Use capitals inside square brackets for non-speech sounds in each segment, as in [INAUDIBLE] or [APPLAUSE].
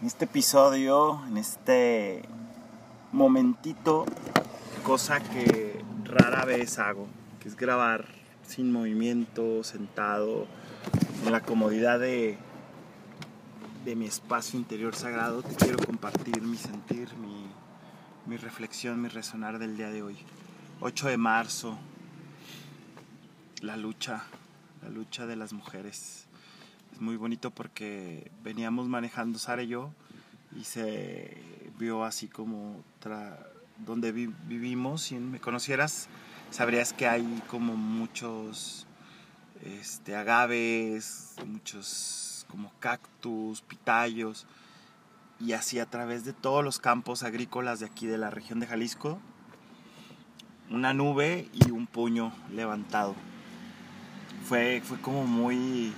en este episodio, en este momentito, cosa que rara vez hago, que es grabar sin movimiento, sentado, en la comodidad de, de mi espacio interior sagrado, te quiero compartir mi sentir, mi, mi reflexión, mi resonar del día de hoy. 8 de marzo, la lucha, la lucha de las mujeres muy bonito porque veníamos manejando Sara y yo y se vio así como donde vivimos. Si me conocieras, sabrías que hay como muchos este, agaves, muchos como cactus, pitayos. Y así a través de todos los campos agrícolas de aquí de la región de Jalisco, una nube y un puño levantado. Fue, fue como muy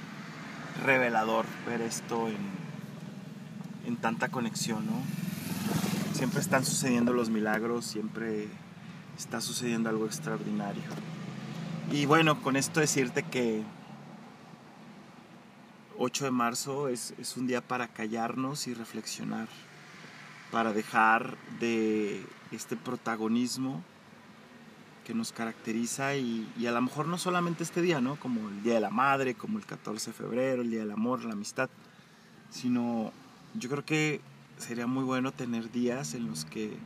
revelador ver esto en, tanta conexión, ¿no? Siempre están sucediendo los milagros, siempre está sucediendo algo extraordinario. Y bueno, con esto decirte que 8 de marzo es, es un día para callarnos y reflexionar, para dejar de este protagonismo nos caracteriza y, a lo mejor no solamente este día, ¿no? Como el Día de la Madre, como el 14 de febrero, el Día del Amor, la amistad, sino yo creo que sería muy bueno tener días en los que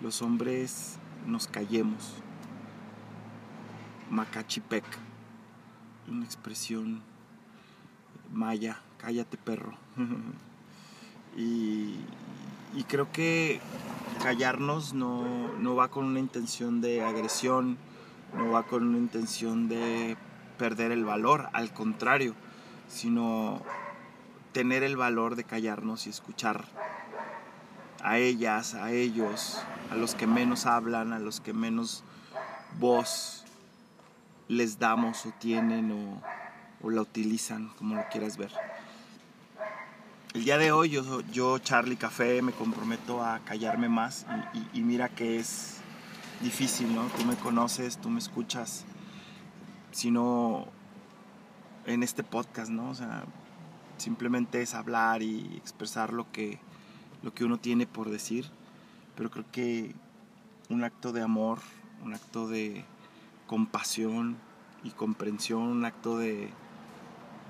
los hombres nos callemos. Macachipec, una expresión maya, cállate perro. [LAUGHS] y creo que callarnos no, va con una intención de agresión, no va con una intención de perder el valor, al contrario, sino tener el valor de callarnos y escuchar a ellas, a ellos, a los que menos hablan, a los que menos voz les damos o tienen o, o la utilizan, como lo quieras ver. El día de hoy yo, yo, Charlie Café, me comprometo a callarme más y, mira que es difícil, ¿no? Tú me conoces, tú me escuchas, sino en este podcast, ¿no? O sea, simplemente es hablar y expresar lo que, lo que uno tiene por decir, pero creo que un acto de amor, un acto de compasión y comprensión, un acto de,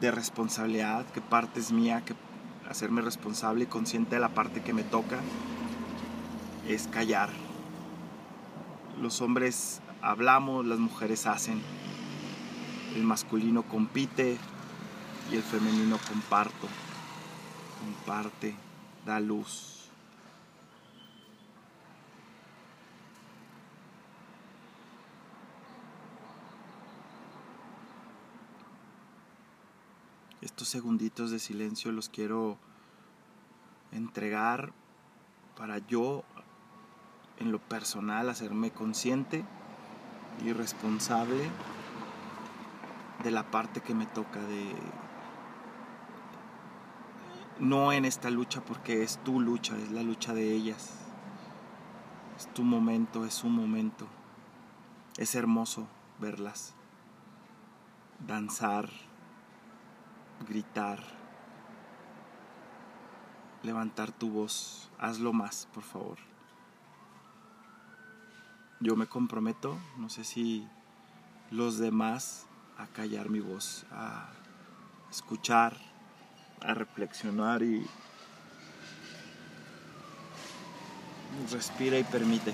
de responsabilidad, que parte es mía, que hacerme responsable y consciente de la parte que me toca, es callar. Los hombres hablamos, las mujeres hacen. El masculino compite y el femenino comparto. Comparte, da luz. Estos segunditos de silencio los quiero entregar para yo en lo personal hacerme consciente y responsable de la parte que me toca de no en esta lucha porque es tu lucha, es la lucha de ellas. Es tu momento, es su momento. Es hermoso verlas danzar, gritar, levantar tu voz. Hazlo más, por favor. Yo me comprometo, no sé si los demás, a callar mi voz, a escuchar, a reflexionar y respira y permite.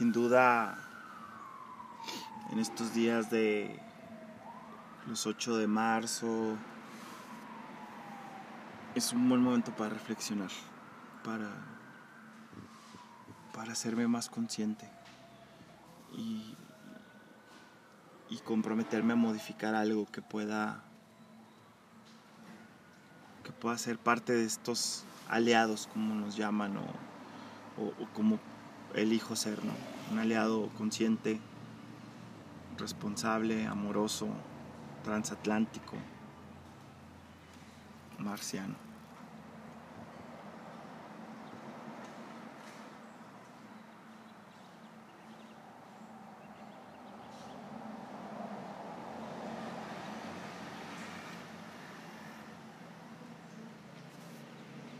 Sin duda en estos días de los 8 de marzo es un buen momento para reflexionar, para, para hacerme más consciente y, y comprometerme a modificar algo que pueda que pueda ser parte de estos aliados como nos llaman o, o como elijo ser, ¿no? Un aliado consciente, responsable, amoroso, transatlántico, marciano.